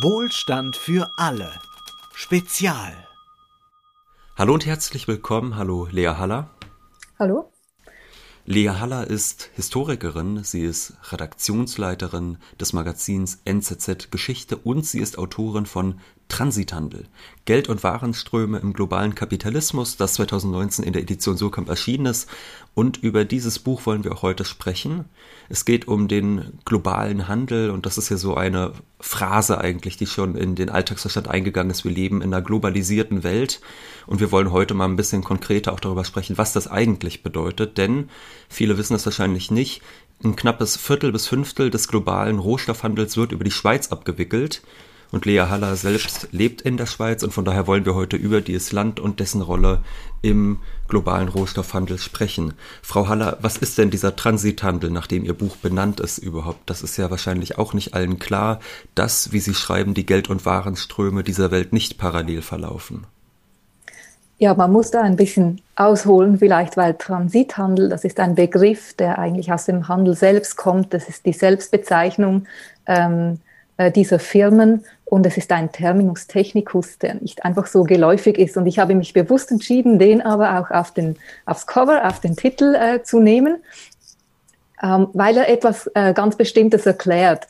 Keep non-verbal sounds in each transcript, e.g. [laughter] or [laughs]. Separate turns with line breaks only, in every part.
Wohlstand für alle. Spezial.
Hallo und herzlich willkommen. Hallo Lea Haller.
Hallo.
Lea Haller ist Historikerin, sie ist Redaktionsleiterin des Magazins NZZ Geschichte und sie ist Autorin von Transithandel. Geld- und Warenströme im globalen Kapitalismus, das 2019 in der Edition Surkamp erschienen ist. Und über dieses Buch wollen wir heute sprechen. Es geht um den globalen Handel und das ist ja so eine Phrase eigentlich, die schon in den Alltagsverstand eingegangen ist. Wir leben in einer globalisierten Welt und wir wollen heute mal ein bisschen konkreter auch darüber sprechen, was das eigentlich bedeutet. Denn viele wissen das wahrscheinlich nicht. Ein knappes Viertel bis Fünftel des globalen Rohstoffhandels wird über die Schweiz abgewickelt. Und Lea Haller selbst lebt in der Schweiz und von daher wollen wir heute über dieses Land und dessen Rolle im globalen Rohstoffhandel sprechen. Frau Haller, was ist denn dieser Transithandel, nach dem Ihr Buch benannt ist überhaupt? Das ist ja wahrscheinlich auch nicht allen klar, dass, wie Sie schreiben, die Geld- und Warenströme dieser Welt nicht parallel verlaufen.
Ja, man muss da ein bisschen ausholen, vielleicht, weil Transithandel, das ist ein Begriff, der eigentlich aus dem Handel selbst kommt. Das ist die Selbstbezeichnung ähm, äh, dieser Firmen und es ist ein Terminus technicus, der nicht einfach so geläufig ist. Und ich habe mich bewusst entschieden, den aber auch auf den, aufs Cover, auf den Titel äh, zu nehmen, ähm, weil er etwas äh, ganz Bestimmtes erklärt.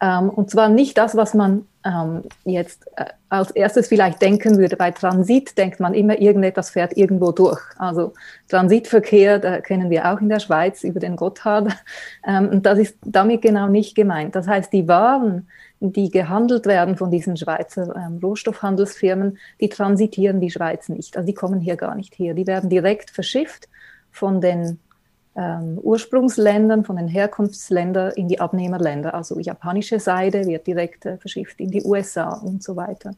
Ähm, und zwar nicht das, was man ähm, jetzt äh, als erstes vielleicht denken würde. Bei Transit denkt man immer, irgendetwas fährt irgendwo durch. Also Transitverkehr, da kennen wir auch in der Schweiz über den Gotthard. [laughs] Ähm, und das ist damit genau nicht gemeint. Das heißt, die Waren, die gehandelt werden von diesen Schweizer ähm, Rohstoffhandelsfirmen, die transitieren die Schweiz nicht. Also die kommen hier gar nicht her. Die werden direkt verschifft von den ähm, Ursprungsländern, von den Herkunftsländern in die Abnehmerländer. Also japanische Seide wird direkt äh, verschifft in die USA und so weiter.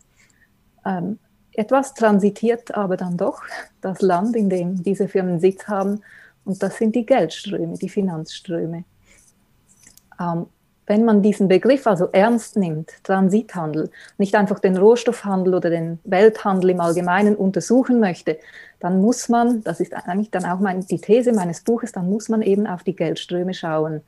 Ähm, etwas transitiert aber dann doch das Land, in dem diese Firmen Sitz haben, und das sind die Geldströme, die Finanzströme. Wenn man diesen Begriff also ernst nimmt, Transithandel, nicht einfach den Rohstoffhandel oder den Welthandel im Allgemeinen untersuchen möchte, dann muss man, das ist eigentlich dann auch mein, die These meines Buches, dann muss man eben auf die Geldströme schauen.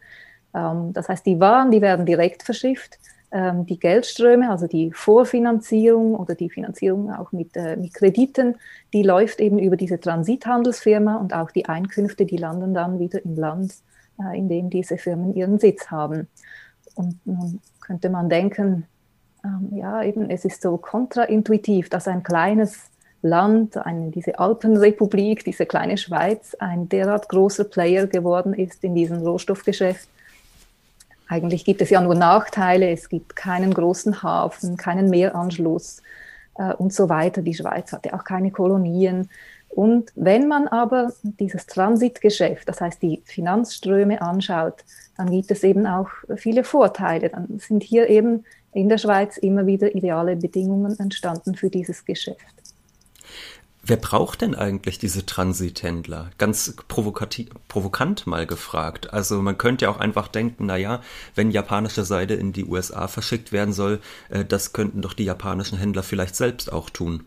Ähm, das heißt, die Waren, die werden direkt verschifft. Ähm, die Geldströme, also die Vorfinanzierung oder die Finanzierung auch mit, äh, mit Krediten, die läuft eben über diese Transithandelsfirma und auch die Einkünfte, die landen dann wieder im Land, äh, in dem diese Firmen ihren Sitz haben. Und nun könnte man denken, ähm, ja, eben, es ist so kontraintuitiv, dass ein kleines Land, eine, diese Alpenrepublik, diese kleine Schweiz, ein derart großer Player geworden ist in diesem Rohstoffgeschäft. Eigentlich gibt es ja nur Nachteile, es gibt keinen großen Hafen, keinen Meeranschluss äh, und so weiter. Die Schweiz hatte auch keine Kolonien. Und wenn man aber dieses Transitgeschäft, das heißt die Finanzströme anschaut, dann gibt es eben auch viele Vorteile. Dann sind hier eben in der Schweiz immer wieder ideale Bedingungen entstanden für dieses Geschäft.
Wer braucht denn eigentlich diese Transithändler? Ganz provokant mal gefragt. Also man könnte ja auch einfach denken, na ja, wenn japanische Seide in die USA verschickt werden soll, äh, das könnten doch die japanischen Händler vielleicht selbst auch tun.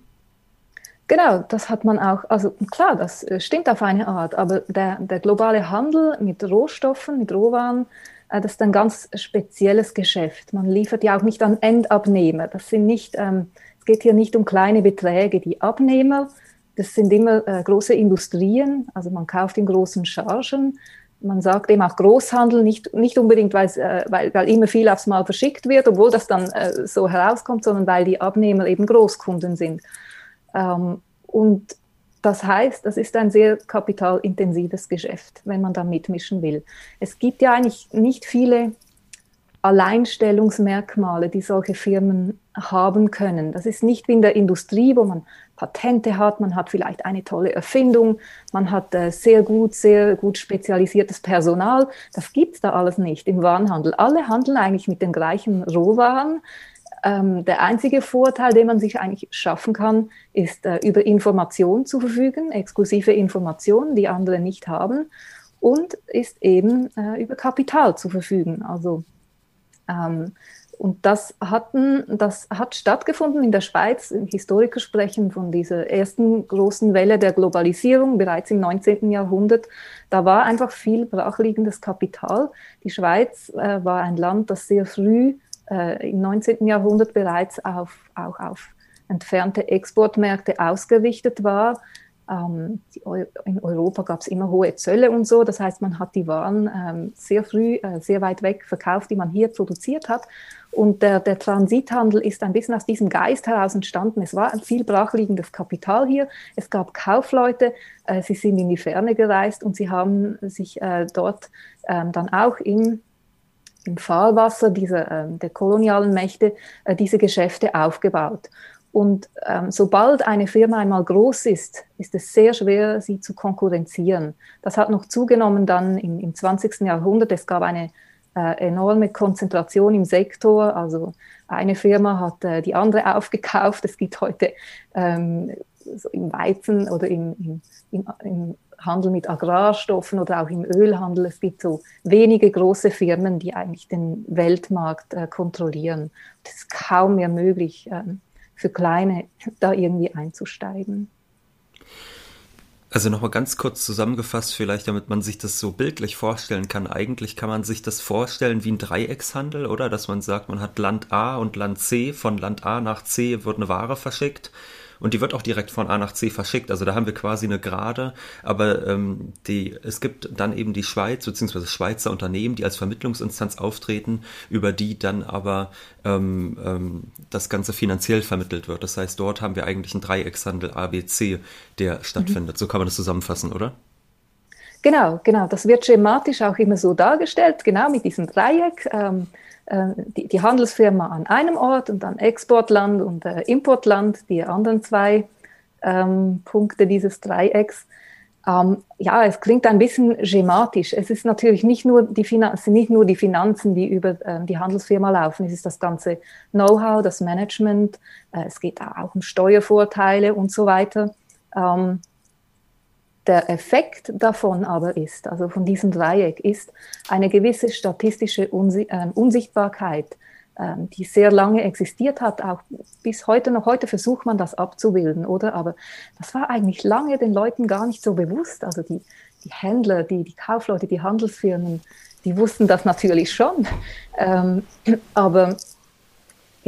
Genau, das hat man auch, also klar, das äh, stimmt auf eine Art, aber der, der globale Handel mit Rohstoffen, mit Rohwaren, äh, das ist ein ganz spezielles Geschäft. Man liefert ja auch nicht an Endabnehmer. Das sind nicht, ähm, es geht hier nicht um kleine Beträge. Die Abnehmer, das sind immer äh, große Industrien, also man kauft in großen Chargen. Man sagt eben auch Großhandel, nicht, nicht unbedingt, äh, weil, weil immer viel aufs Mal verschickt wird, obwohl das dann äh, so herauskommt, sondern weil die Abnehmer eben Großkunden sind. Ähm, und das heißt, das ist ein sehr kapitalintensives Geschäft, wenn man da mitmischen will. Es gibt ja eigentlich nicht viele Alleinstellungsmerkmale, die solche Firmen haben können. Das ist nicht wie in der Industrie, wo man Patente hat, man hat vielleicht eine tolle Erfindung, man hat äh, sehr gut, sehr gut spezialisiertes Personal. Das gibt es da alles nicht im Warenhandel. Alle handeln eigentlich mit den gleichen Rohwaren, ähm, der einzige Vorteil, den man sich eigentlich schaffen kann, ist äh, über Informationen zu verfügen, exklusive Informationen, die andere nicht haben, und ist eben äh, über Kapital zu verfügen. Also ähm, und das, hatten, das hat stattgefunden in der Schweiz. Historiker sprechen von dieser ersten großen Welle der Globalisierung bereits im 19. Jahrhundert. Da war einfach viel brachliegendes Kapital. Die Schweiz äh, war ein Land, das sehr früh äh, im 19. Jahrhundert bereits auf, auch auf entfernte Exportmärkte ausgerichtet war. Ähm, in Europa gab es immer hohe Zölle und so. Das heißt, man hat die Waren ähm, sehr früh, äh, sehr weit weg verkauft, die man hier produziert hat. Und der, der, Transithandel ist ein bisschen aus diesem Geist heraus entstanden. Es war ein viel brachliegendes Kapital hier. Es gab Kaufleute, äh, sie sind in die Ferne gereist und sie haben sich äh, dort ähm, dann auch im, im Fahrwasser dieser, äh, der kolonialen Mächte äh, diese Geschäfte aufgebaut. Und ähm, sobald eine Firma einmal groß ist, ist es sehr schwer, sie zu konkurrenzieren. Das hat noch zugenommen dann im, im 20. Jahrhundert. Es gab eine äh, enorme Konzentration im Sektor. Also eine Firma hat äh, die andere aufgekauft. Es gibt heute ähm, so im Weizen oder im, im, im, im Handel mit Agrarstoffen oder auch im Ölhandel. Es gibt so wenige große Firmen, die eigentlich den Weltmarkt äh, kontrollieren. Es ist kaum mehr möglich, ähm, für Kleine [laughs] da irgendwie einzusteigen.
Also nochmal ganz kurz zusammengefasst, vielleicht, damit man sich das so bildlich vorstellen kann. Eigentlich kann man sich das vorstellen wie ein Dreieckshandel, oder? Dass man sagt, man hat Land A und Land C. Von Land A nach C wird eine Ware verschickt und die wird auch direkt von A nach C verschickt. Also da haben wir quasi eine Gerade, aber ähm, die, es gibt dann eben die Schweiz bzw. Schweizer Unternehmen, die als Vermittlungsinstanz auftreten, über die dann aber ähm, ähm, das Ganze finanziell vermittelt wird. Das heißt, dort haben wir eigentlich einen Dreieckshandel ABC, der stattfindet. Mhm. So kann man das zusammenfassen, oder?
Genau, genau. Das wird schematisch auch immer so dargestellt, genau mit diesem Dreieck. Ähm, äh, die, die, Handelsfirma an einem Ort und dann Exportland und äh, Importland, die anderen zwei ähm, Punkte dieses Dreiecks. Ähm, ja, es klingt ein bisschen schematisch. Es ist natürlich nicht nur die, Finan sind nicht nur die Finanzen, die über äh, die Handelsfirma laufen. Es ist das ganze Know-how, das Management. Äh, es geht auch um Steuervorteile und so weiter. Ähm, der Effekt davon aber ist, also von diesem Dreieck, ist eine gewisse statistische Unsi äh, Unsichtbarkeit, äh, die sehr lange existiert hat, auch bis heute noch. Heute versucht man das abzubilden, oder? Aber das war eigentlich lange den Leuten gar nicht so bewusst. Also die, die Händler, die, die Kaufleute, die Handelsfirmen, die wussten das natürlich schon. Ähm, aber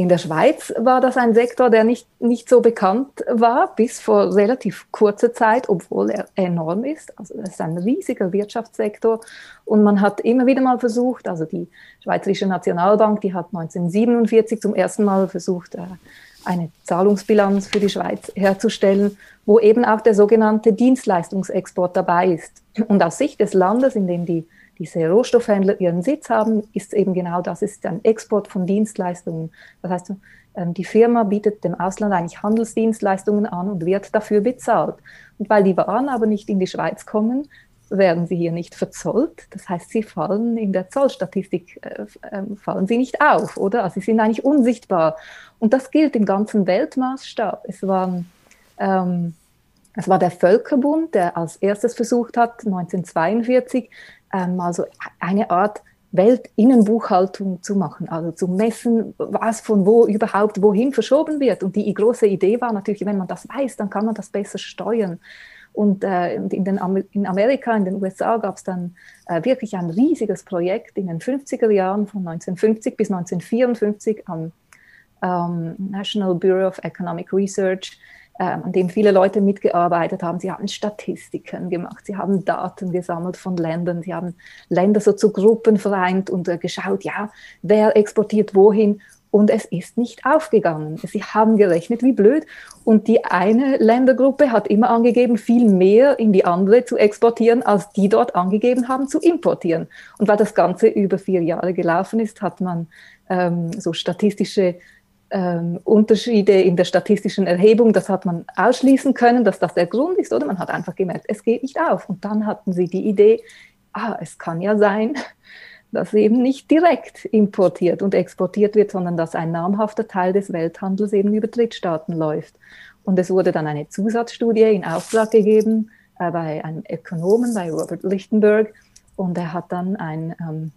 in der Schweiz war das ein Sektor, der nicht, nicht so bekannt war, bis vor relativ kurzer Zeit, obwohl er enorm ist. Also das ist ein riesiger Wirtschaftssektor. Und man hat immer wieder mal versucht, also die Schweizerische Nationalbank, die hat 1947 zum ersten Mal versucht, äh, eine Zahlungsbilanz für die Schweiz herzustellen, wo eben auch der sogenannte Dienstleistungsexport dabei ist. Und aus Sicht des Landes, in dem die diese Rohstoffhändler ihren Sitz haben, ist eben genau das, ist ein Export von Dienstleistungen. Das heißt, ähm, die Firma bietet dem Ausland eigentlich Handelsdienstleistungen an und wird dafür bezahlt. Und weil die Waren aber nicht in die Schweiz kommen, werden sie hier nicht verzollt. Das heißt, sie fallen in der Zollstatistik, äh, äh, fallen sie nicht auf, oder? Also sie sind eigentlich unsichtbar. Und das gilt im ganzen Weltmaßstab. Es waren ähm, es war der Völkerbund, der als erstes versucht hat, 1942 ähm, also eine Art Weltinnenbuchhaltung zu machen, also zu messen, was von wo überhaupt wohin verschoben wird. Und die große Idee war natürlich, wenn man das weiß, dann kann man das besser steuern. Und äh, in, den, in Amerika, in den USA gab es dann äh, wirklich ein riesiges Projekt in den 50er Jahren von 1950 bis 1954 am ähm, National Bureau of Economic Research, an dem viele Leute mitgearbeitet haben. Sie haben Statistiken gemacht, sie haben Daten gesammelt von Ländern, sie haben Länder so zu Gruppen vereint und äh, geschaut, ja, wer exportiert wohin. Und es ist nicht aufgegangen. Sie haben gerechnet, wie blöd. Und die eine Ländergruppe hat immer angegeben, viel mehr in die andere zu exportieren, als die dort angegeben haben, zu importieren. Und weil das Ganze über vier Jahre gelaufen ist, hat man ähm, so statistische ähm, Unterschiede in der statistischen Erhebung, das hat man ausschließen können, dass das der Grund ist, oder man hat einfach gemerkt, es geht nicht auf. Und dann hatten sie die Idee, ah, es kann ja sein, [laughs] dass eben nicht direkt importiert und exportiert wird, sondern dass ein namhafter Teil des Welthandels eben über Drittstaaten läuft. Und es wurde dann eine Zusatzstudie in Auftrag gegeben äh, bei einem Ökonomen, bei Robert Lichtenberg, und er hat dann ein ähm,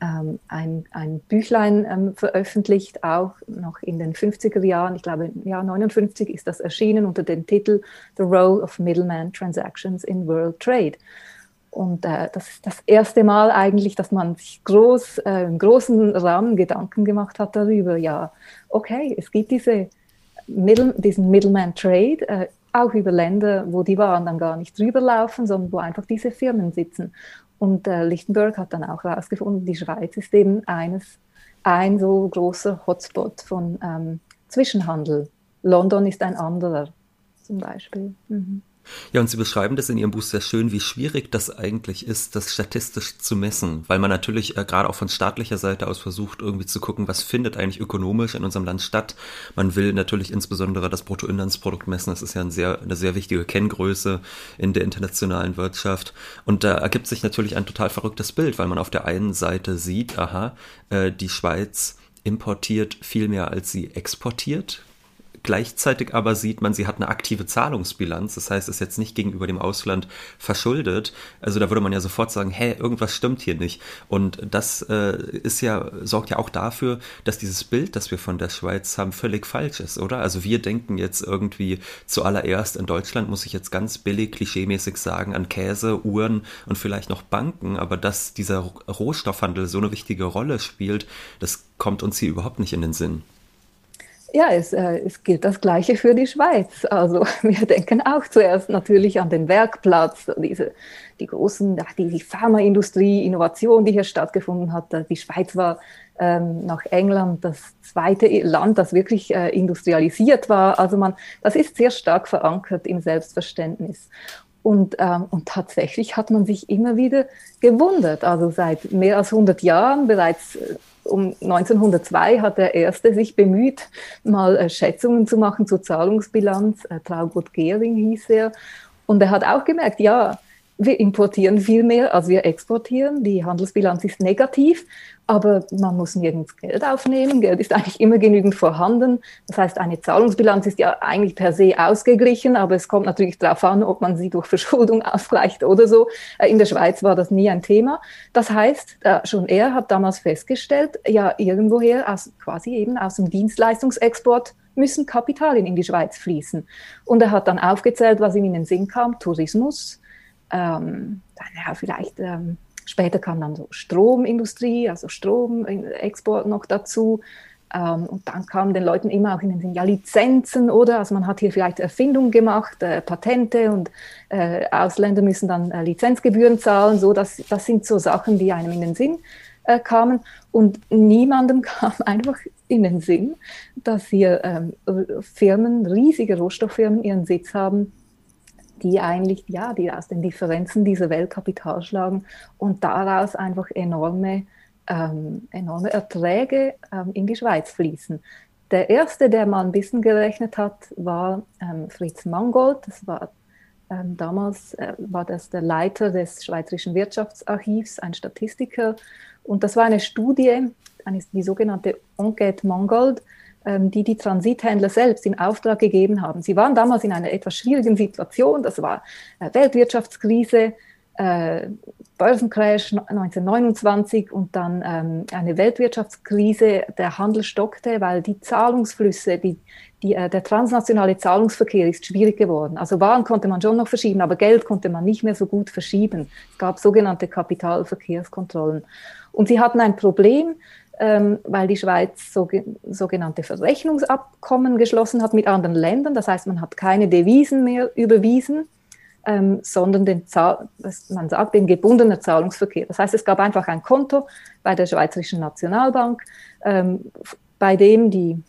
ähm, ein, ein Büchlein ähm, veröffentlicht, auch noch in den 50er Jahren. Ich glaube, im Jahr 59 ist das erschienen unter dem Titel The Role of Middleman Transactions in World Trade. Und äh, das ist das erste Mal eigentlich, dass man sich groß, äh, im großen Rahmen Gedanken gemacht hat darüber, ja, okay, es gibt diese Middle, diesen Middleman Trade, äh, auch über Länder, wo die Waren dann gar nicht drüber laufen, sondern wo einfach diese Firmen sitzen. Und äh, Lichtenberg hat dann auch herausgefunden, die Schweiz ist eben eines, ein so großer Hotspot von ähm, Zwischenhandel. London ist ein anderer zum Beispiel. Mhm.
Ja, und Sie beschreiben das in Ihrem Buch sehr schön, wie schwierig das eigentlich ist, das statistisch zu messen, weil man natürlich äh, gerade auch von staatlicher Seite aus versucht, irgendwie zu gucken, was findet eigentlich ökonomisch in unserem Land statt. Man will natürlich insbesondere das Bruttoinlandsprodukt messen. Das ist ja ein sehr, eine sehr wichtige Kenngröße in der internationalen Wirtschaft. Und da ergibt sich natürlich ein total verrücktes Bild, weil man auf der einen Seite sieht, aha, äh, die Schweiz importiert viel mehr als sie exportiert. Gleichzeitig aber sieht man, sie hat eine aktive Zahlungsbilanz. Das heißt, ist jetzt nicht gegenüber dem Ausland verschuldet. Also da würde man ja sofort sagen, hä, irgendwas stimmt hier nicht. Und das äh, ist ja, sorgt ja auch dafür, dass dieses Bild, das wir von der Schweiz haben, völlig falsch ist, oder? Also wir denken jetzt irgendwie zuallererst in Deutschland, muss ich jetzt ganz billig, klischeemäßig sagen, an Käse, Uhren und vielleicht noch Banken. Aber dass dieser Rohstoffhandel so eine wichtige Rolle spielt, das kommt uns hier überhaupt nicht in den Sinn.
Ja, es, äh, es gilt das Gleiche für die Schweiz. Also [laughs] wir denken auch zuerst natürlich an den Werkplatz, diese, die großen, die, die Pharmaindustrie, Innovation, die hier stattgefunden hat. Die Schweiz war ähm, nach England das zweite Land, das wirklich äh, industrialisiert war. Also man, das ist sehr stark verankert im Selbstverständnis. Und, ähm, und tatsächlich hat man sich immer wieder gewundert. Also seit mehr als 100 Jahren bereits äh, um 1902 hat der Erste sich bemüht, mal äh, Schätzungen zu machen zur Zahlungsbilanz. Äh, Traugott Gehring hieß er. Und er hat auch gemerkt, ja, wir importieren viel mehr, als wir exportieren. Die Handelsbilanz ist negativ, aber man muss nirgends Geld aufnehmen. Geld ist eigentlich immer genügend vorhanden. Das heißt, eine Zahlungsbilanz ist ja eigentlich per se ausgeglichen, aber es kommt natürlich darauf an, ob man sie durch Verschuldung [laughs] ausgleicht oder so. Äh, in der Schweiz war das nie ein Thema. Das heißt, äh, schon er hat damals festgestellt, ja, irgendwoher aus, quasi eben aus dem Dienstleistungsexport müssen Kapitalien in die Schweiz fließen. Und er hat dann aufgezählt, was ihm in den Sinn kam, Tourismus, ähm, dann ja, vielleicht ähm, später kam dann so Stromindustrie, also Stromexport noch dazu. Ähm, und dann kamen den Leuten immer auch in den Sinn, ja, Lizenzen oder, also man hat hier vielleicht Erfindungen gemacht, äh, Patente und äh, Ausländer müssen dann äh, Lizenzgebühren zahlen, so, das, das sind so Sachen, die einem in den Sinn äh, kamen. Und niemandem [laughs] kam einfach in den Sinn, dass hier ähm, Firmen, riesige Rohstofffirmen ihren Sitz haben die eigentlich, ja, die aus den Differenzen dieser Welt Kapital schlagen und daraus einfach enorme, ähm, enorme Erträge ähm, in die Schweiz fließen. Der erste, der mal ein bisschen gerechnet hat, war ähm, Fritz Mangold. Das war ähm, damals äh, war das der Leiter des Schweizerischen Wirtschaftsarchivs, ein Statistiker. Und das war eine Studie, eine, die sogenannte Enquete Mangold, die die Transithändler selbst in Auftrag gegeben haben. Sie waren damals in einer etwas schwierigen Situation. Das war äh, Weltwirtschaftskrise, äh, Börsencrash 1929 und dann ähm, eine Weltwirtschaftskrise. Der Handel stockte, weil die Zahlungsflüsse, die, die, äh, der transnationale Zahlungsverkehr ist schwierig geworden. Also Waren konnte man schon noch verschieben, aber Geld konnte man nicht mehr so gut verschieben. Es gab sogenannte Kapitalverkehrskontrollen. Und sie hatten ein Problem, ähm, weil die Schweiz so, sogenannte Verrechnungsabkommen geschlossen hat mit anderen Ländern. Das heißt, man hat keine Devisen mehr überwiesen, ähm, sondern den man sagt den gebundenen Zahlungsverkehr. Das heißt, es gab einfach ein Konto bei der Schweizerischen Nationalbank, ähm, bei dem die,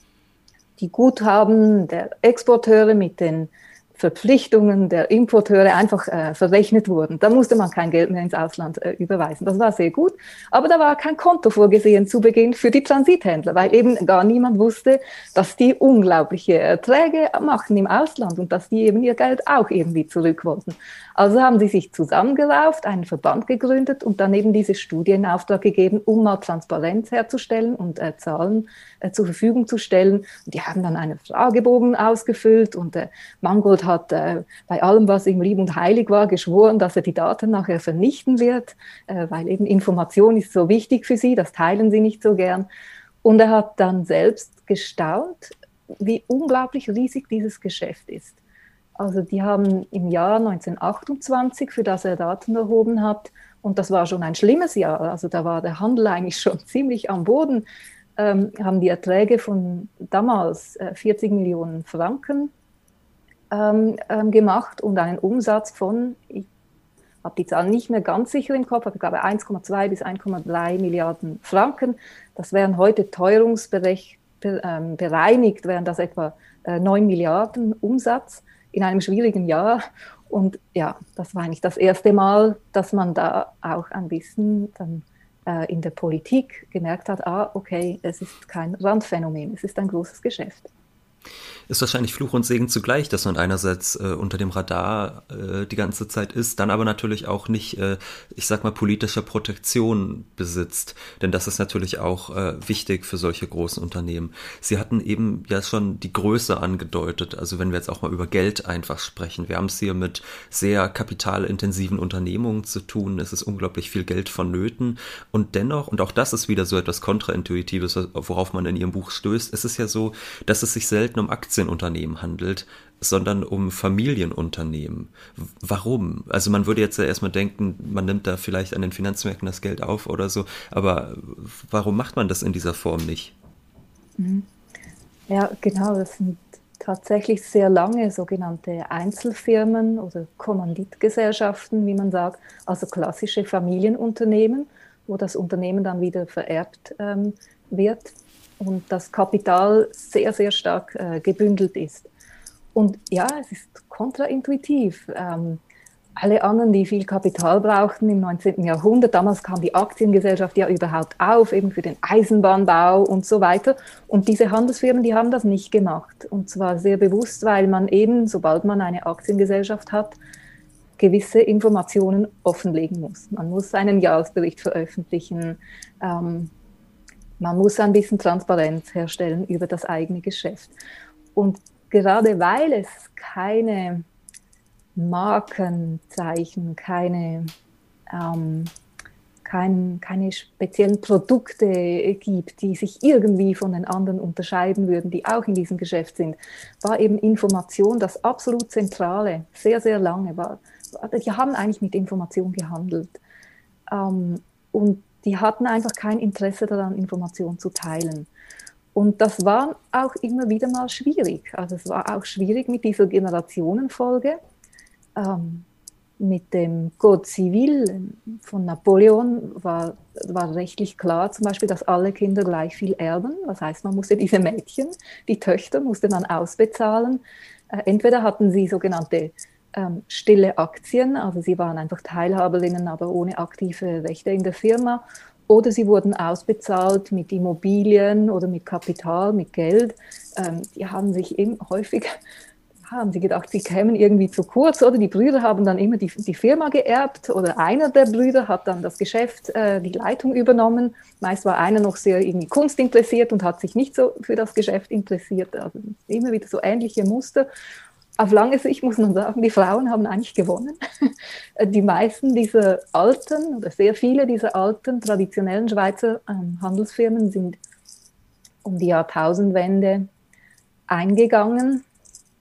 die Guthaben der Exporteure mit den Verpflichtungen der Importeure einfach äh, verrechnet wurden. Da musste man kein Geld mehr ins Ausland äh, überweisen. Das war sehr gut. Aber da war kein Konto vorgesehen zu Beginn für die Transithändler, weil eben gar niemand wusste, dass die unglaubliche Erträge machen im Ausland und dass die eben ihr Geld auch irgendwie zurück wollten. Also haben sie sich zusammengerauft, einen Verband gegründet und dann eben diese Studie in Auftrag gegeben, um mal Transparenz herzustellen und äh, Zahlen zur Verfügung zu stellen. Und die haben dann einen Fragebogen ausgefüllt und äh, Mangold hat äh, bei allem, was ihm lieb und heilig war, geschworen, dass er die Daten nachher vernichten wird, äh, weil eben Information ist so wichtig für sie, das teilen sie nicht so gern. Und er hat dann selbst gestaunt, wie unglaublich riesig dieses Geschäft ist. Also die haben im Jahr 1928, für das er Daten erhoben hat, und das war schon ein schlimmes Jahr, also da war der Handel eigentlich schon [laughs] ziemlich am Boden, ähm, haben die Erträge von damals äh, 40 Millionen Franken ähm, ähm, gemacht und einen Umsatz von, ich habe die Zahl nicht mehr ganz sicher im Kopf, aber ich glaube 1,2 bis 1,3 Milliarden Franken. Das wären heute teuerungsbereinigt, ähm, wären das etwa äh, 9 Milliarden Umsatz in einem schwierigen Jahr. Und ja, das war eigentlich das erste Mal, dass man da auch ein bisschen dann äh, in der Politik gemerkt hat, ah, okay, es ist kein Randphänomen, es ist ein großes Geschäft
ist wahrscheinlich Fluch und Segen zugleich, dass man einerseits äh, unter dem Radar äh, die ganze Zeit ist, dann aber natürlich auch nicht, äh, ich sag mal, politischer Protektion besitzt. Denn das ist natürlich auch äh, wichtig für solche großen Unternehmen. Sie hatten eben ja schon die Größe angedeutet. Also wenn wir jetzt auch mal über Geld einfach sprechen. Wir haben es hier mit sehr kapitalintensiven Unternehmungen zu tun. Es ist unglaublich viel Geld vonnöten. Und dennoch, und auch das ist wieder so etwas Kontraintuitives, worauf man in Ihrem Buch stößt, es ist ja so, dass es sich selten um Aktien Aktienunternehmen handelt, sondern um Familienunternehmen. Warum? Also man würde jetzt ja erstmal denken, man nimmt da vielleicht an den Finanzmärkten das Geld auf oder so, aber warum macht man das in dieser Form nicht?
Mhm. Ja, genau, das sind tatsächlich sehr lange sogenannte Einzelfirmen oder Kommanditgesellschaften, wie man sagt, also klassische Familienunternehmen, wo das Unternehmen dann wieder vererbt ähm, wird und das Kapital sehr, sehr stark äh, gebündelt ist. Und ja, es ist kontraintuitiv. Ähm, alle anderen, die viel Kapital brauchten im 19. Jahrhundert, damals kam die Aktiengesellschaft ja überhaupt auf, eben für den Eisenbahnbau und so weiter. Und diese Handelsfirmen, die haben das nicht gemacht. Und zwar sehr bewusst, weil man eben, sobald man eine Aktiengesellschaft hat, gewisse Informationen offenlegen muss. Man muss einen Jahresbericht veröffentlichen. Ähm, man muss ein bisschen Transparenz herstellen über das eigene Geschäft. Und gerade weil es keine Markenzeichen, keine, ähm, kein, keine speziellen Produkte gibt, die sich irgendwie von den anderen unterscheiden würden, die auch in diesem Geschäft sind, war eben Information das absolut Zentrale, sehr, sehr lange. War, die haben eigentlich mit Information gehandelt. Ähm, und die hatten einfach kein Interesse daran, Informationen zu teilen. Und das war auch immer wieder mal schwierig. Also es war auch schwierig mit dieser Generationenfolge. Ähm, mit dem Code Civil von Napoleon war, war rechtlich klar, zum Beispiel, dass alle Kinder gleich viel erben. Das heißt, man musste diese Mädchen, die Töchter, musste man ausbezahlen. Äh, entweder hatten sie sogenannte ähm, stille Aktien, also sie waren einfach Teilhaberinnen, aber ohne aktive Rechte in der Firma. Oder sie wurden ausbezahlt mit Immobilien oder mit Kapital, mit Geld. Ähm, die haben sich eben häufig [laughs] haben sie gedacht, sie kämen irgendwie zu kurz oder die Brüder haben dann immer die, die Firma geerbt oder einer der Brüder hat dann das Geschäft, äh, die Leitung übernommen. Meist war einer noch sehr irgendwie Kunst interessiert und hat sich nicht so für das Geschäft interessiert. Also immer wieder so ähnliche Muster auf lange Sicht muss man sagen, die Frauen haben eigentlich gewonnen. [laughs] Die meisten dieser alten oder sehr viele dieser alten traditionellen Schweizer ähm, Handelsfirmen sind um die Jahrtausendwende eingegangen,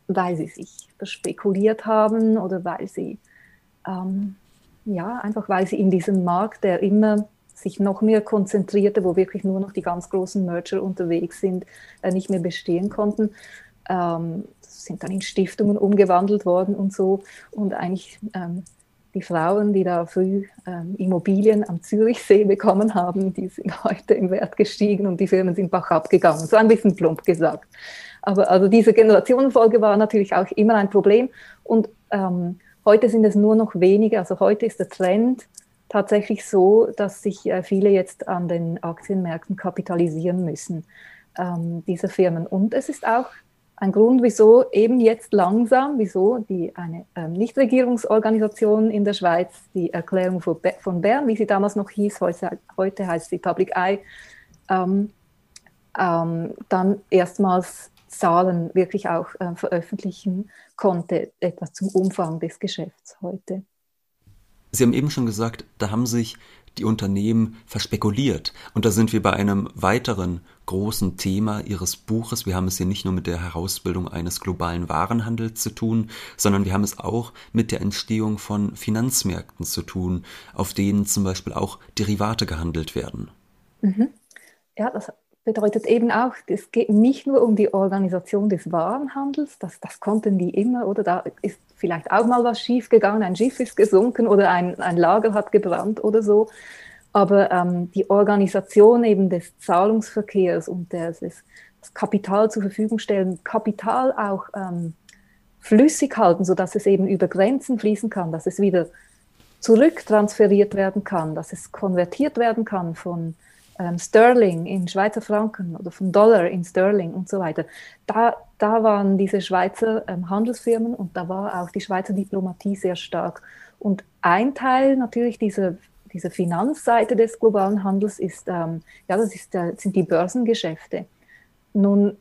weil sie sich verspekuliert haben oder weil sie, ähm, ja, einfach weil sie in diesem Markt, der immer sich noch mehr konzentrierte, wo wirklich nur noch die ganz großen Merger unterwegs sind, äh, nicht mehr bestehen konnten. Ähm, sind dann in Stiftungen umgewandelt worden und so. Und eigentlich ähm, die Frauen, die da früh ähm, Immobilien am Zürichsee bekommen haben, die sind [laughs] heute im Wert gestiegen und die Firmen sind bach abgegangen. So ein bisschen plump gesagt. Aber also diese Generationenfolge war natürlich auch immer ein Problem. Und ähm, heute sind es nur noch wenige. Also heute ist der Trend tatsächlich so, dass sich äh, viele jetzt an den Aktienmärkten kapitalisieren müssen, ähm, diese Firmen. Und es ist auch ein Grund, wieso eben jetzt langsam, wieso die, eine ähm, Nichtregierungsorganisation in der Schweiz, die Erklärung von Bern, wie sie damals noch hieß, heute, heute heißt sie Public Eye, ähm, ähm, dann erstmals Zahlen wirklich auch äh, veröffentlichen konnte, etwas zum Umfang des Geschäfts heute.
Sie haben eben schon gesagt, da haben sich die Unternehmen verspekuliert. Und da sind wir bei einem weiteren großen Thema Ihres Buches. Wir haben es hier nicht nur mit der Herausbildung eines globalen Warenhandels zu tun, sondern wir haben es auch mit der Entstehung von Finanzmärkten zu tun, auf denen zum Beispiel auch Derivate gehandelt werden.
Mhm. Ja, das bedeutet eben auch, es geht nicht nur um die Organisation des Warenhandels, das, das konnten die immer, oder? Da ist vielleicht auch mal was schiefgegangen, ein Schiff ist gesunken oder ein, ein Lager hat gebrannt oder so, aber ähm, die Organisation eben des Zahlungsverkehrs und des, des, das Kapital zur Verfügung stellen, Kapital auch ähm, flüssig halten, sodass es eben über Grenzen fließen kann, dass es wieder zurücktransferiert werden kann, dass es konvertiert werden kann von ähm, Sterling in Schweizer Franken oder von Dollar in Sterling und so weiter. Da, da waren diese Schweizer ähm, Handelsfirmen und da war auch die Schweizer Diplomatie sehr stark. Und ein Teil natürlich dieser diese Finanzseite des globalen Handels ist, ähm, ja, das ist, äh, sind die Börsengeschäfte. Nun,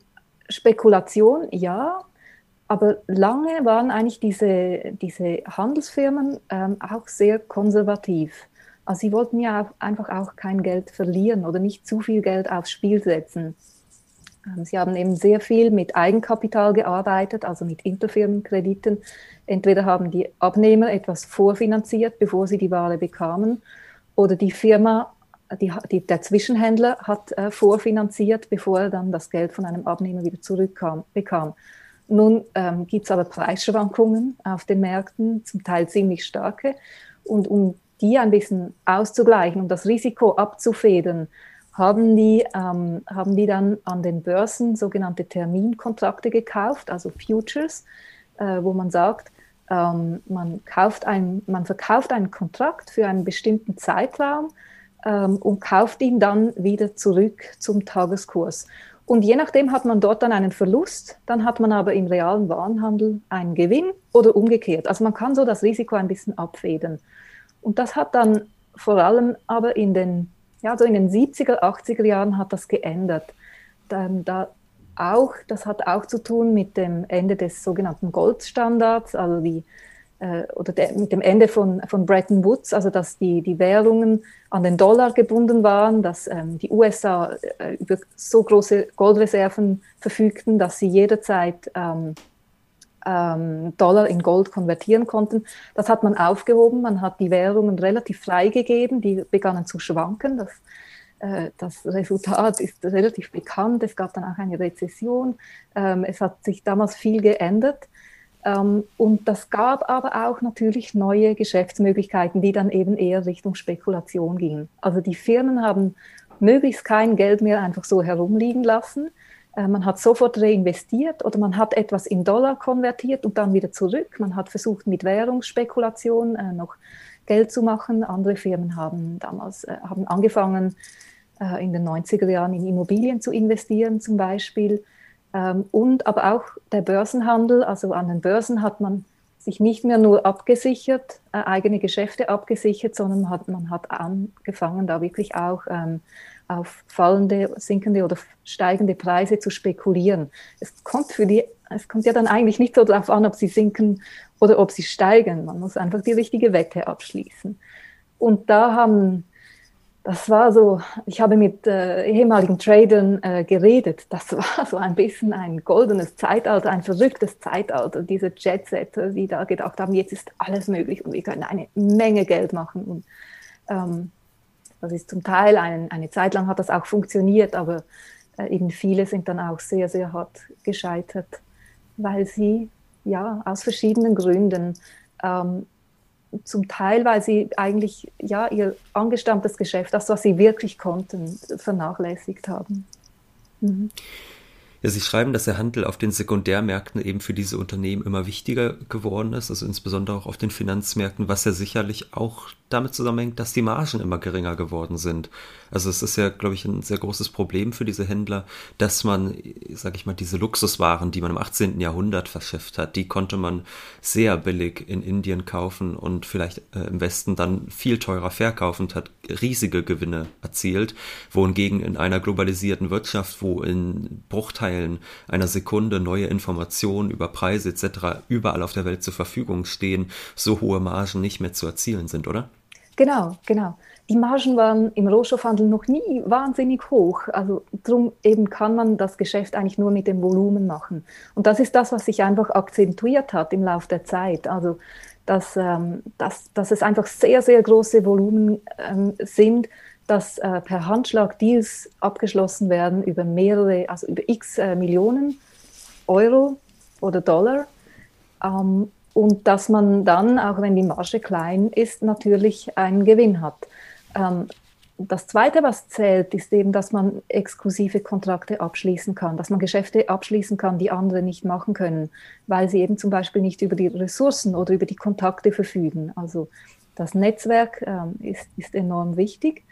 Spekulation, ja, aber lange waren eigentlich diese, diese Handelsfirmen ähm, auch sehr konservativ. Also sie wollten ja einfach auch kein Geld verlieren oder nicht zu viel Geld aufs Spiel setzen. Ähm, sie haben eben sehr viel mit Eigenkapital gearbeitet, also mit Interfirmenkrediten. Entweder haben die Abnehmer etwas vorfinanziert, bevor sie die Ware bekamen, oder die Firma, die, die, der Zwischenhändler hat äh, vorfinanziert, bevor er dann das Geld von einem Abnehmer wieder zurückbekam. Nun ähm, gibt es aber Preisschwankungen auf den Märkten, zum Teil ziemlich starke. Und um die ein bisschen auszugleichen, um das Risiko abzufedern, haben die, ähm, haben die dann an den Börsen sogenannte Terminkontrakte gekauft, also Futures, äh, wo man sagt, ähm, man, kauft ein, man verkauft einen Kontrakt für einen bestimmten Zeitraum ähm, und kauft ihn dann wieder zurück zum Tageskurs. Und je nachdem hat man dort dann einen Verlust, dann hat man aber im realen Warenhandel einen Gewinn oder umgekehrt. Also man kann so das Risiko ein bisschen abfedern. Und das hat dann vor allem aber in den ja, so in den 70er, 80er Jahren hat das geändert. Dann, da auch, das hat auch zu tun mit dem Ende des sogenannten Goldstandards, also die, äh, oder der, mit dem Ende von, von Bretton Woods, also dass die, die Währungen an den Dollar gebunden waren, dass ähm, die USA äh, über so große Goldreserven verfügten, dass sie jederzeit ähm, Dollar in Gold konvertieren konnten. Das hat man aufgehoben, man hat die Währungen relativ freigegeben, die begannen zu schwanken. Das, äh, das Resultat ist relativ bekannt. Es gab dann auch eine Rezession. Ähm, es hat sich damals viel geändert. Ähm, und das gab aber auch natürlich neue Geschäftsmöglichkeiten, die dann eben eher Richtung Spekulation gingen. Also die Firmen haben möglichst kein Geld mehr einfach so herumliegen lassen, man hat sofort reinvestiert oder man hat etwas in Dollar konvertiert und dann wieder zurück. Man hat versucht, mit Währungsspekulation äh, noch Geld zu machen. Andere Firmen haben damals äh, haben angefangen, in den 90er Jahren in Immobilien zu investieren zum Beispiel. Ähm, und aber auch der Börsenhandel, also an den Börsen hat man sich nicht mehr nur abgesichert, eigene Geschäfte abgesichert, sondern man hat, man hat angefangen, da wirklich auch ähm, auf fallende, sinkende oder steigende Preise zu spekulieren. Es kommt für die, es kommt ja dann eigentlich nicht so darauf an, ob sie sinken oder ob sie steigen. Man muss einfach die richtige Wette abschließen. Und da haben, das war so, ich habe mit äh, ehemaligen Tradern äh, geredet. Das [laughs] war so ein bisschen ein goldenes Zeitalter, ein verrücktes Zeitalter. Diese Jetsetter, die da gedacht haben, jetzt ist alles möglich und wir können eine Menge Geld machen. Und ähm, das ist zum Teil, ein, eine Zeit lang hat das auch funktioniert, aber äh, eben viele sind dann auch sehr, sehr hart gescheitert, weil sie ja aus verschiedenen Gründen ähm, zum Teil, weil sie eigentlich ja ihr angestammtes Geschäft, das, was sie wirklich konnten, vernachlässigt haben.
Mhm. Sie schreiben, dass der Handel auf den Sekundärmärkten eben für diese Unternehmen immer wichtiger geworden ist, also insbesondere auch auf den Finanzmärkten, was ja sicherlich auch damit zusammenhängt, dass die Margen immer geringer geworden sind. Also es ist ja, glaube ich, ein sehr großes Problem für diese Händler, dass man, sage ich mal, diese Luxuswaren, die man im 18. Jahrhundert verschifft hat, die konnte man sehr billig in Indien kaufen und vielleicht äh, im Westen dann viel teurer verkaufen und hat riesige Gewinne erzielt, wohingegen in einer globalisierten Wirtschaft, wo in Bruchteilen einer Sekunde neue Informationen über Preise etc. überall auf der Welt zur Verfügung stehen, so hohe Margen nicht mehr zu erzielen sind, oder?
Genau, genau. die Margen waren im Rohstoffhandel noch nie wahnsinnig hoch. Also darum eben kann man das Geschäft eigentlich nur mit dem Volumen machen. Und das ist das, was sich einfach akzentuiert hat im Laufe der Zeit. Also dass, ähm, dass, dass es einfach sehr, sehr große Volumen ähm, sind, dass äh, per Handschlag Deals abgeschlossen werden über mehrere, also über x äh, Millionen Euro oder Dollar. Ähm, und dass man dann, auch wenn die Marge klein ist, natürlich einen Gewinn hat. Ähm, das Zweite, was zählt, ist eben, dass man exklusive Kontrakte abschließen kann, dass man Geschäfte abschließen kann, die andere nicht machen können, weil sie eben zum Beispiel nicht über die Ressourcen oder über die Kontakte verfügen. Also das Netzwerk ähm, ist, ist enorm wichtig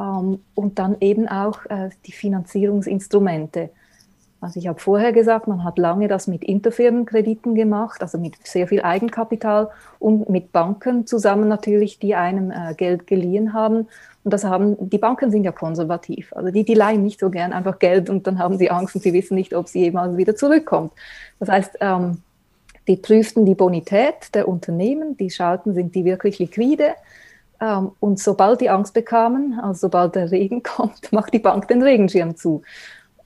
ähm, und dann eben auch äh, die Finanzierungsinstrumente. Also ich habe vorher gesagt, man hat lange das mit Interfirmenkrediten gemacht, also mit sehr viel Eigenkapital und mit Banken zusammen natürlich, die einem äh, Geld geliehen haben. Und das haben, die Banken sind ja konservativ. Also die, die leihen nicht so gern einfach Geld und dann haben sie Angst und sie wissen nicht, ob sie jemals wieder zurückkommt. Das heißt, ähm, die prüften die Bonität der Unternehmen, die schauten, sind die wirklich liquide. Ähm, und sobald die Angst bekamen, also sobald der Regen [laughs] kommt, macht die Bank den Regenschirm zu.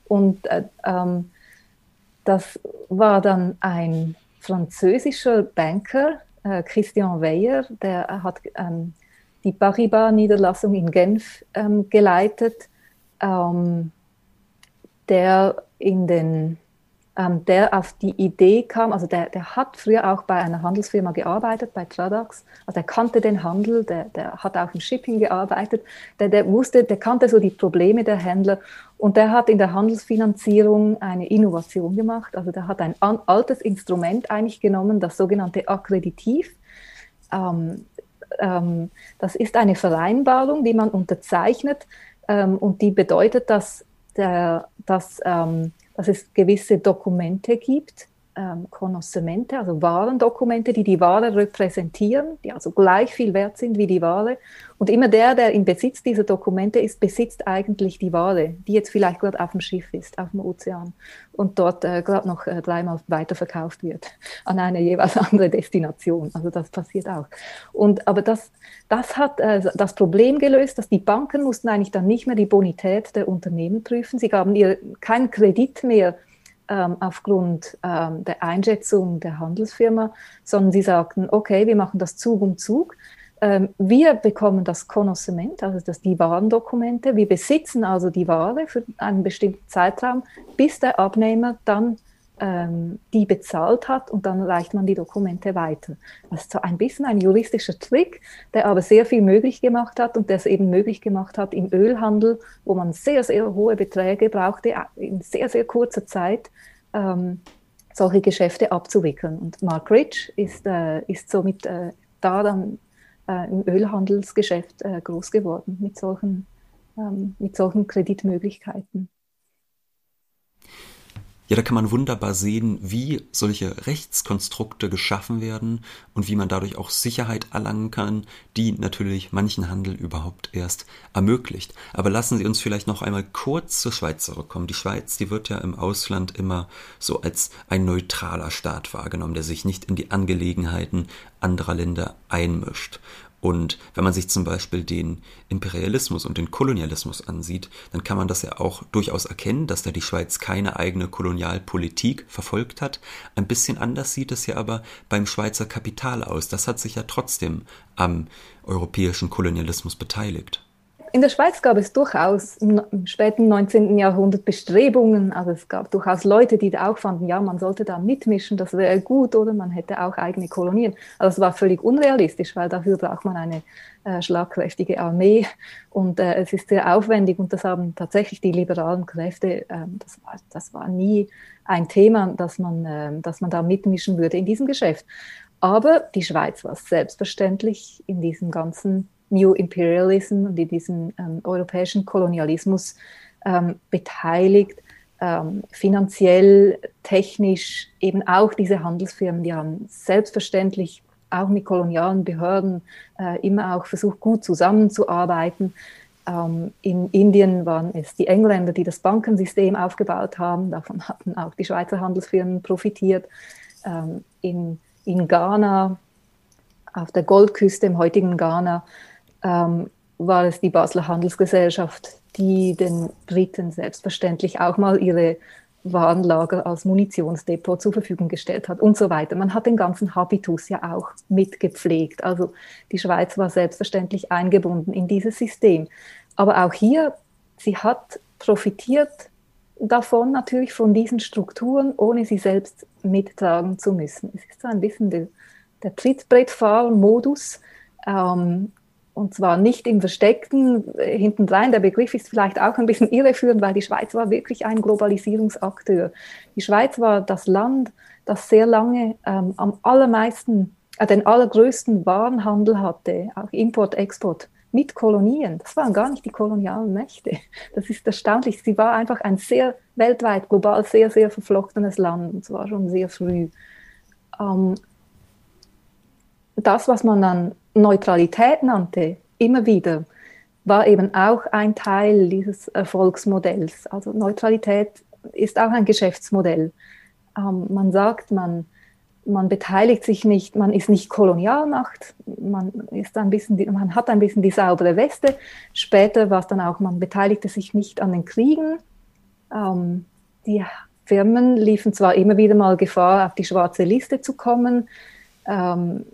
Und äh, ähm, das war dann ein französischer Banker, äh, Christian Weyer, der hat ähm, die Paribas-Niederlassung in Genf ähm, geleitet, ähm, der in den ähm, der auf die Idee kam, also der, der hat früher auch bei einer Handelsfirma gearbeitet, bei Tradax, also er kannte den Handel, der, der hat auch im Shipping gearbeitet, der, der wusste, der kannte so die Probleme der Händler und der hat in der Handelsfinanzierung eine Innovation gemacht, also der hat ein altes Instrument eigentlich genommen, das sogenannte Akkreditiv. Ähm, ähm, das ist eine Vereinbarung, die man unterzeichnet ähm, und die bedeutet, dass, der, dass ähm, dass es gewisse Dokumente gibt, ähm, Konnossemente, also Warendokumente, die die Ware repräsentieren, die also gleich viel wert sind wie die Ware. Und immer der, der im Besitz dieser Dokumente ist, besitzt eigentlich die Ware, die jetzt vielleicht gerade auf dem Schiff ist, auf dem Ozean und dort äh, gerade noch äh, dreimal weiterverkauft wird [laughs] an eine jeweils andere Destination. Also das passiert auch. Und aber das, das hat äh, das Problem gelöst, dass die Banken mussten eigentlich dann nicht mehr die Bonität der Unternehmen prüfen. Sie gaben ihr keinen Kredit mehr ähm, aufgrund ähm, der Einschätzung der Handelsfirma, sondern sie sagten, okay, wir machen das Zug um Zug. Ähm, wir bekommen das Konnoissement, also das, die Warendokumente. Wir besitzen also die Ware für einen bestimmten Zeitraum, bis der Abnehmer dann ähm, die bezahlt hat und dann reicht man die Dokumente weiter. Das ist so ein bisschen ein juristischer Trick, der aber sehr viel möglich gemacht hat und der es eben möglich gemacht hat im Ölhandel, wo man sehr, sehr hohe Beträge brauchte, äh, in sehr, sehr kurzer Zeit ähm, solche Geschäfte abzuwickeln. Und Mark Rich ist, äh, ist somit äh, da dann äh, im Ölhandelsgeschäft äh, groß geworden mit solchen, ähm, mit solchen Kreditmöglichkeiten.
Ja, da kann man wunderbar sehen, wie solche Rechtskonstrukte geschaffen werden und wie man dadurch auch Sicherheit erlangen kann, die natürlich manchen Handel überhaupt erst ermöglicht. Aber lassen Sie uns vielleicht noch einmal kurz zur Schweiz zurückkommen. Die Schweiz, die wird ja im Ausland immer so als ein neutraler Staat wahrgenommen, der sich nicht in die Angelegenheiten anderer Länder einmischt. Und wenn man sich zum Beispiel den Imperialismus und den Kolonialismus ansieht, dann kann man das ja auch durchaus erkennen, dass da die Schweiz keine eigene Kolonialpolitik verfolgt hat. Ein bisschen anders sieht es ja aber beim Schweizer Kapital aus. Das hat sich ja trotzdem am europäischen Kolonialismus beteiligt.
In der Schweiz gab es durchaus im, späten 19. Jahrhundert Bestrebungen, also es gab durchaus Leute, die auch fanden, ja, man sollte da mitmischen, das wäre gut, oder man hätte auch eigene Kolonien. Also es war völlig unrealistisch, weil dafür braucht man eine äh, schlagkräftige Armee und äh, es ist sehr aufwendig und das haben tatsächlich die liberalen Kräfte, äh, das, war, das war nie ein Thema, dass man, äh, dass man da mitmischen würde in diesem Geschäft. Aber die Schweiz war selbstverständlich in diesem ganzen New Imperialism und in diesem ähm, europäischen Kolonialismus ähm, beteiligt, ähm, finanziell, technisch, eben auch diese Handelsfirmen, die haben selbstverständlich auch mit kolonialen Behörden äh, immer auch versucht, gut zusammenzuarbeiten. Ähm, in Indien waren es die Engländer, die das Bankensystem aufgebaut haben. Davon hatten auch die Schweizer Handelsfirmen profitiert. Ähm, in, in Ghana, auf der Goldküste im heutigen Ghana, ähm, war es die Basler Handelsgesellschaft, die den Briten selbstverständlich auch mal ihre Warenlager als Munitionsdepot zur Verfügung gestellt hat und so weiter. Man hat den ganzen Habitus ja auch mitgepflegt. Also die Schweiz war selbstverständlich eingebunden in dieses System. Aber auch hier, sie hat profitiert davon natürlich von diesen Strukturen, ohne sie selbst mittragen zu müssen. Es ist so ein bisschen der, der Trittbrettfahren-Modus. Ähm, und zwar nicht im Versteckten, äh, hintendrein. Der Begriff ist vielleicht auch ein bisschen irreführend, weil die Schweiz war wirklich ein Globalisierungsakteur. Die Schweiz war das Land, das sehr lange ähm, am allermeisten, äh, den allergrößten Warenhandel hatte, auch Import, Export mit Kolonien. Das waren gar nicht die kolonialen Mächte. Das ist erstaunlich. Sie war einfach ein sehr weltweit, global sehr, sehr verflochtenes Land, und zwar schon sehr früh. Ähm, das, was man dann Neutralität nannte, immer wieder, war eben auch ein Teil dieses Erfolgsmodells. Also Neutralität ist auch ein Geschäftsmodell. Ähm, man sagt, man, man beteiligt sich nicht, man ist nicht Kolonialmacht, man, ist ein bisschen die, man hat ein bisschen die saubere Weste. Später war es dann auch, man beteiligte sich nicht an den Kriegen. Ähm, die Firmen liefen zwar immer wieder mal Gefahr, auf die schwarze Liste zu kommen, ähm,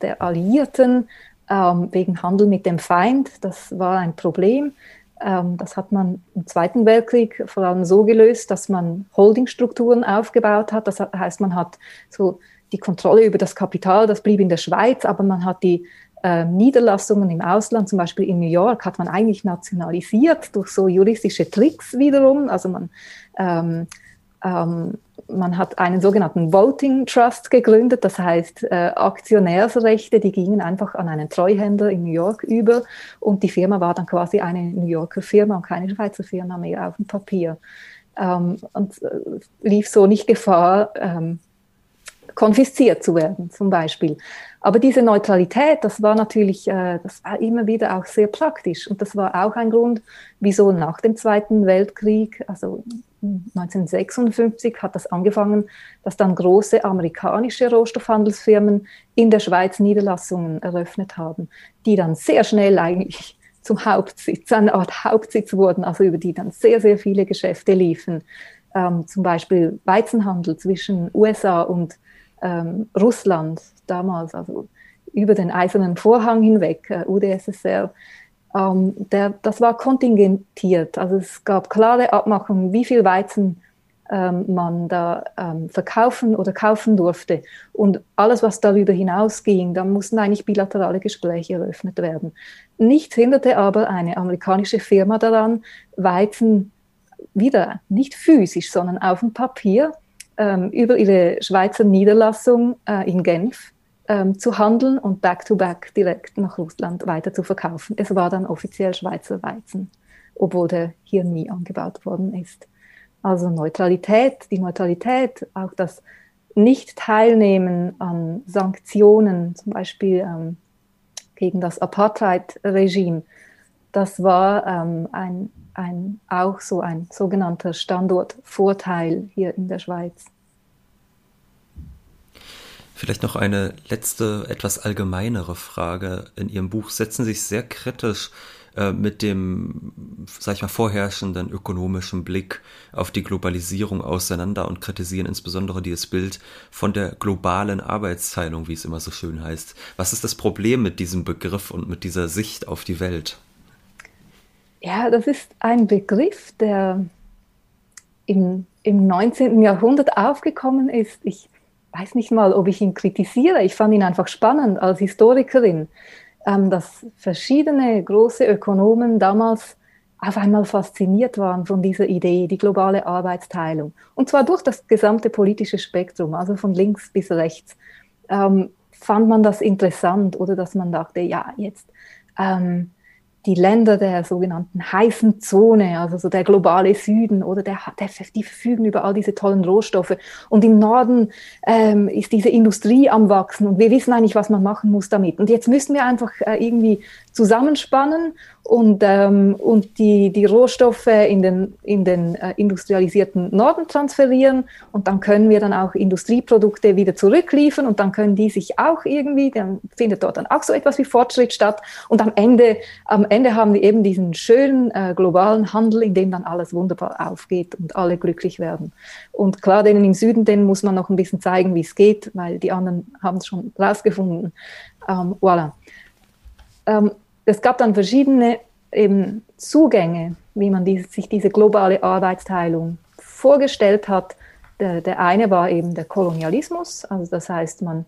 der Alliierten ähm, wegen Handel mit dem Feind. Das war ein Problem. Ähm, das hat man im Zweiten Weltkrieg vor allem so gelöst, dass man Holdingstrukturen aufgebaut hat. Das heißt, man hat so die Kontrolle über das Kapital, das blieb in der Schweiz, aber man hat die äh, Niederlassungen im Ausland, zum Beispiel in New York, hat man eigentlich nationalisiert durch so juristische Tricks wiederum. Also man ähm, ähm, man hat einen sogenannten Voting Trust gegründet, das heißt äh, Aktionärsrechte, die gingen einfach an einen Treuhänder in New York über. Und die Firma war dann quasi eine New Yorker Firma und keine Schweizer Firma mehr auf dem Papier. Ähm, und äh, lief so nicht Gefahr, ähm, konfisziert zu werden zum Beispiel. Aber diese Neutralität, das war natürlich, äh, das war immer wieder auch sehr praktisch. Und das war auch ein Grund, wieso nach dem Zweiten Weltkrieg, also 1956 hat das angefangen, dass dann große amerikanische Rohstoffhandelsfirmen in der Schweiz Niederlassungen eröffnet haben, die dann sehr schnell eigentlich zum Hauptsitz, eine Art Hauptsitz wurden, also über die dann sehr, sehr viele Geschäfte liefen. Ähm, zum Beispiel Weizenhandel zwischen USA und ähm, Russland damals, also über den eisernen Vorhang hinweg, äh, UdSSR, ähm, der, das war kontingentiert. Also es gab klare Abmachungen, wie viel Weizen ähm, man da ähm, verkaufen oder kaufen durfte. Und alles, was darüber hinausging, da mussten eigentlich bilaterale Gespräche eröffnet werden. Nichts hinderte aber eine amerikanische Firma daran, Weizen wieder nicht physisch, sondern auf dem Papier ähm, über ihre Schweizer Niederlassung äh, in Genf ähm, zu handeln und back-to-back -back direkt nach Russland weiter zu verkaufen. Es war dann offiziell Schweizer Weizen, obwohl der hier nie angebaut worden ist. Also Neutralität, die Neutralität, auch das Nicht-Teilnehmen an Sanktionen, zum Beispiel ähm, gegen das Apartheid-Regime, das war ähm, ein, ein, auch so ein sogenannter Standortvorteil hier in der Schweiz.
Vielleicht noch eine letzte, etwas allgemeinere Frage. In Ihrem Buch setzen Sie sich sehr kritisch äh, mit dem, sag ich mal, vorherrschenden ökonomischen Blick auf die Globalisierung auseinander und kritisieren insbesondere dieses Bild von der globalen Arbeitsteilung, wie es immer so schön heißt. Was ist das Problem mit diesem Begriff und mit dieser Sicht auf die Welt?
Ja, das ist ein Begriff, der im, im 19. Jahrhundert aufgekommen ist. Ich weiß nicht mal, ob ich ihn kritisiere. Ich fand ihn einfach spannend als Historikerin, ähm, dass verschiedene große Ökonomen damals auf einmal fasziniert waren von dieser Idee, die globale Arbeitsteilung. Und zwar durch das gesamte politische Spektrum, also von links bis rechts. Ähm, fand man das interessant oder dass man dachte, ja, jetzt ähm, die Länder der sogenannten heißen Zone, also so der globale Süden oder der, der, die verfügen über all diese tollen Rohstoffe. Und im Norden ähm, ist diese Industrie am Wachsen und wir wissen eigentlich, was man machen muss damit. Und jetzt müssen wir einfach äh, irgendwie zusammenspannen und, ähm, und die, die Rohstoffe in den, in den äh, industrialisierten Norden transferieren und dann können wir dann auch Industrieprodukte wieder zurückliefern und dann können die sich auch irgendwie, dann findet dort dann auch so etwas wie Fortschritt statt und am Ende, am Ende haben wir eben diesen schönen äh, globalen Handel, in dem dann alles wunderbar aufgeht und alle glücklich werden. Und klar, denen im Süden, denen muss man noch ein bisschen zeigen, wie es geht, weil die anderen haben es schon rausgefunden. Ähm, voilà. Ähm, es gab dann verschiedene eben, Zugänge, wie man die, sich diese globale Arbeitsteilung vorgestellt hat. Der, der, eine war eben der Kolonialismus, also das heißt, man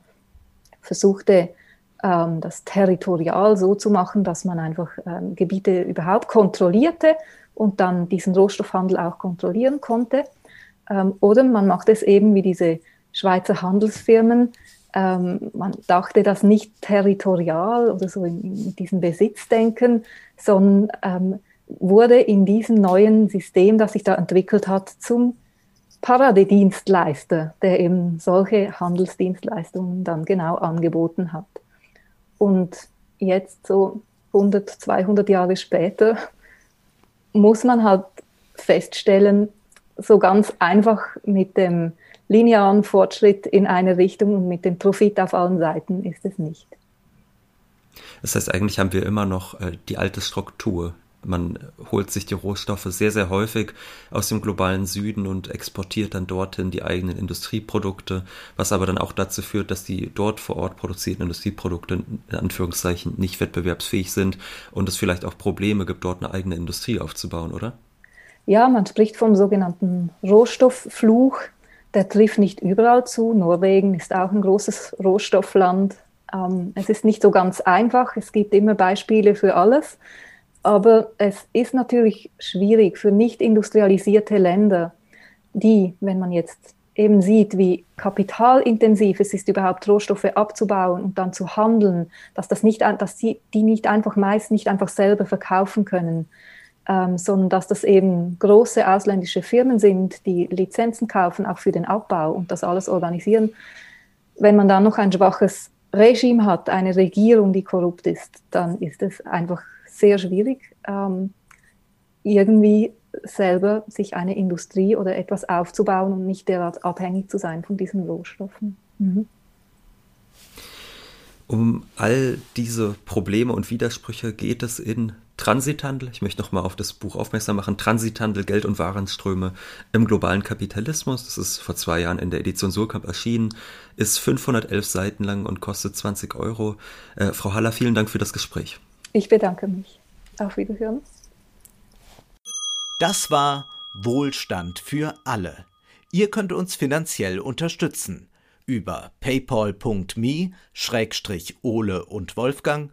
versuchte ähm, das territorial so zu machen, dass man einfach ähm, Gebiete überhaupt kontrollierte und dann diesen Rohstoffhandel auch kontrollieren konnte. Ähm, oder man macht es eben wie diese Schweizer Handelsfirmen, ähm, man dachte das nicht territorial oder so in, in diesem Besitzdenken, sondern ähm, wurde in diesem neuen System, das sich da entwickelt hat, zum Paradedienstleister, der eben solche Handelsdienstleistungen dann genau angeboten hat. Und jetzt so 100, 200 Jahre später muss man halt feststellen, so ganz einfach mit dem linearen Fortschritt in eine Richtung und mit dem Profit auf allen Seiten ist es nicht.
Das heißt, eigentlich haben wir immer noch äh, die alte Struktur. Man holt sich die Rohstoffe sehr, sehr häufig aus dem globalen Süden und exportiert dann dorthin die eigenen Industrieprodukte, was aber dann auch dazu führt, dass die dort vor Ort produzierten Industrieprodukte in Anführungszeichen nicht wettbewerbsfähig sind und es vielleicht auch Probleme gibt, dort eine eigene Industrie aufzubauen, oder?
Ja, man spricht vom sogenannten Rohstofffluch der trifft nicht überall zu. Norwegen ist auch ein großes Rohstoffland. Ähm, es ist nicht so ganz einfach. Es gibt immer Beispiele für alles. Aber es ist natürlich schwierig für nicht industrialisierte Länder, die, wenn man jetzt eben sieht, wie kapitalintensiv es ist, überhaupt Rohstoffe abzubauen und dann zu handeln, dass, das nicht, dass sie die nicht einfach meist nicht einfach selber verkaufen können, ähm, sondern dass das eben große ausländische Firmen sind, die Lizenzen kaufen, auch für den Abbau und das alles organisieren. Wenn man dann noch ein schwaches Regime hat, eine Regierung, die korrupt ist, dann ist es einfach sehr schwierig, ähm, irgendwie selber sich eine Industrie oder etwas aufzubauen und nicht derart abhängig zu sein von diesen Rohstoffen. Mhm.
Um all diese Probleme und Widersprüche geht es in Transithandel. Ich möchte nochmal auf das Buch aufmerksam machen. Transithandel, Geld- und Warenströme im globalen Kapitalismus. Das ist vor zwei Jahren in der Edition Surkamp erschienen, ist 511 Seiten lang und kostet 20 Euro. Äh, Frau Haller, vielen Dank für das Gespräch.
Ich bedanke mich. Auf Wiederhören.
Das war Wohlstand für alle. Ihr könnt uns finanziell unterstützen über paypal.me-ole und Wolfgang